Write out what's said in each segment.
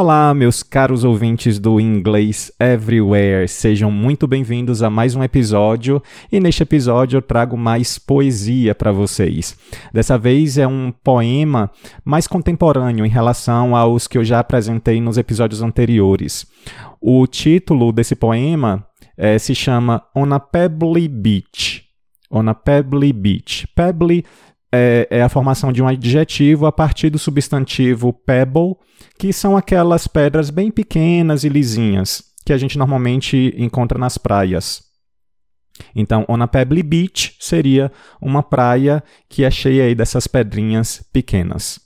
Olá, meus caros ouvintes do Inglês Everywhere, sejam muito bem-vindos a mais um episódio e neste episódio eu trago mais poesia para vocês. Dessa vez é um poema mais contemporâneo em relação aos que eu já apresentei nos episódios anteriores. O título desse poema é, se chama On a Pebbly Beach. On a Pebbly Beach. Pebbly é, é, a formação de um adjetivo a partir do substantivo pebble, que são aquelas pedras bem pequenas e lisinhas que a gente normalmente encontra nas praias. Então, on a Pebbly Beach seria uma praia que é cheia aí dessas pedrinhas pequenas.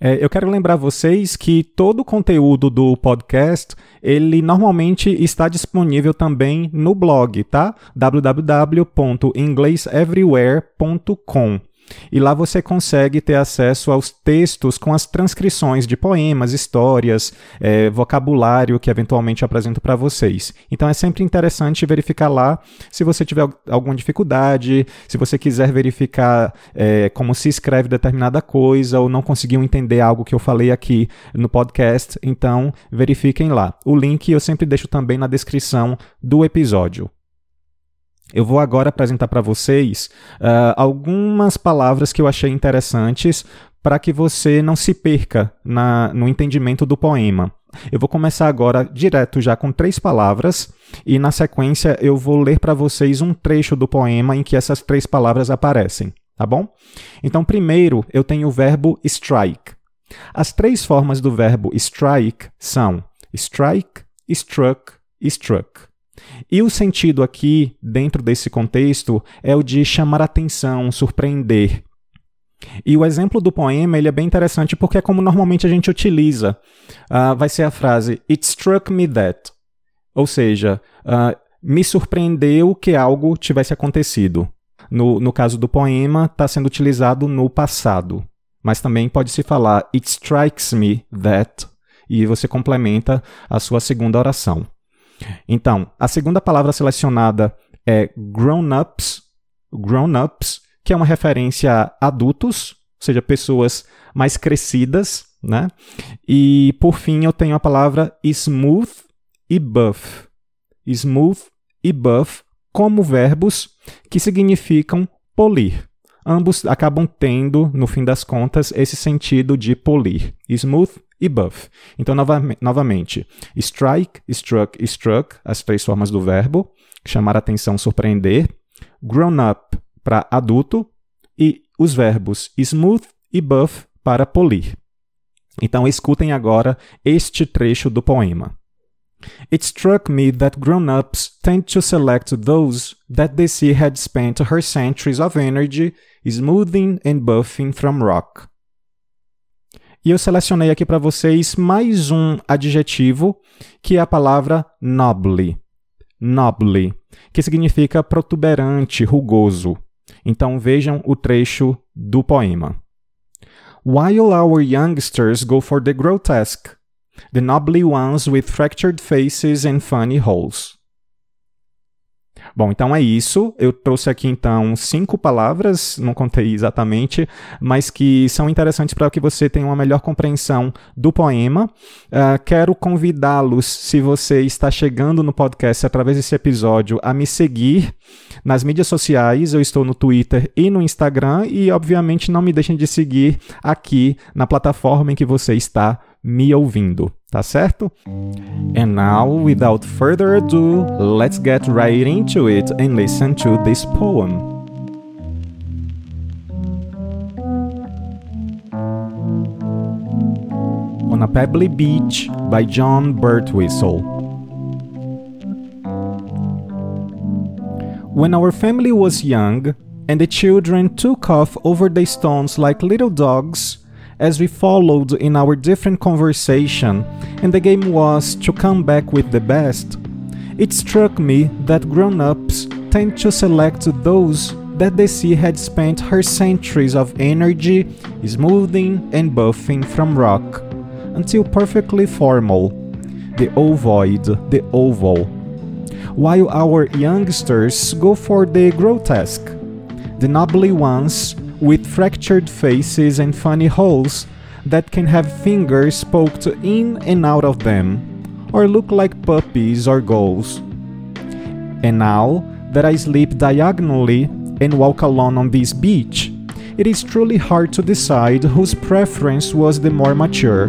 É, eu quero lembrar vocês que todo o conteúdo do podcast ele normalmente está disponível também no blog, tá? www.ingleseverywhere.com. E lá você consegue ter acesso aos textos com as transcrições de poemas, histórias, é, vocabulário que eventualmente apresento para vocês. Então é sempre interessante verificar lá se você tiver alguma dificuldade, se você quiser verificar é, como se escreve determinada coisa ou não conseguiu entender algo que eu falei aqui no podcast. Então verifiquem lá. O link eu sempre deixo também na descrição do episódio. Eu vou agora apresentar para vocês uh, algumas palavras que eu achei interessantes para que você não se perca na, no entendimento do poema. Eu vou começar agora direto já com três palavras e na sequência eu vou ler para vocês um trecho do poema em que essas três palavras aparecem, tá bom? Então, primeiro eu tenho o verbo strike. As três formas do verbo strike são strike, struck struck. E o sentido aqui, dentro desse contexto, é o de chamar atenção, surpreender. E o exemplo do poema ele é bem interessante porque é como normalmente a gente utiliza. Uh, vai ser a frase It struck me that. Ou seja, uh, me surpreendeu que algo tivesse acontecido. No, no caso do poema, está sendo utilizado no passado. Mas também pode se falar It strikes me that. E você complementa a sua segunda oração. Então, a segunda palavra selecionada é grown-ups, grown-ups, que é uma referência a adultos, ou seja, pessoas mais crescidas, né? E por fim eu tenho a palavra smooth e buff. Smooth e buff como verbos que significam polir. Ambos acabam tendo, no fim das contas, esse sentido de polir. Smooth e buff. Então, nova, novamente, strike, struck, struck, as três formas do verbo, chamar atenção, surpreender, grown up para adulto e os verbos smooth e buff para polir. Então, escutem agora este trecho do poema. It struck me that grown-ups tend to select those that they see had spent her centuries of energy smoothing and buffing from rock. E eu selecionei aqui para vocês mais um adjetivo, que é a palavra noble. Noble, que significa protuberante, rugoso. Então vejam o trecho do poema. While our youngsters go for the grotesque, the noble ones with fractured faces and funny holes. Bom, então é isso. Eu trouxe aqui então cinco palavras, não contei exatamente, mas que são interessantes para que você tenha uma melhor compreensão do poema. Uh, quero convidá-los, se você está chegando no podcast através desse episódio, a me seguir nas mídias sociais. Eu estou no Twitter e no Instagram e, obviamente, não me deixem de seguir aqui na plataforma em que você está me ouvindo, tá certo? And now, without further ado, let's get right into it and listen to this poem. On a Pebbly Beach by John Birtwistle. When our family was young, and the children took off over the stones like little dogs, as we followed in our different conversation, and the game was to come back with the best. It struck me that grown ups tend to select those that the sea had spent her centuries of energy smoothing and buffing from rock until perfectly formal, the ovoid, the oval, while our youngsters go for the grotesque, the knobbly ones with fractured faces and funny holes that can have fingers poked in and out of them, or look like puppies or gulls. And now that I sleep diagonally and walk alone on this beach, it is truly hard to decide whose preference was the more mature.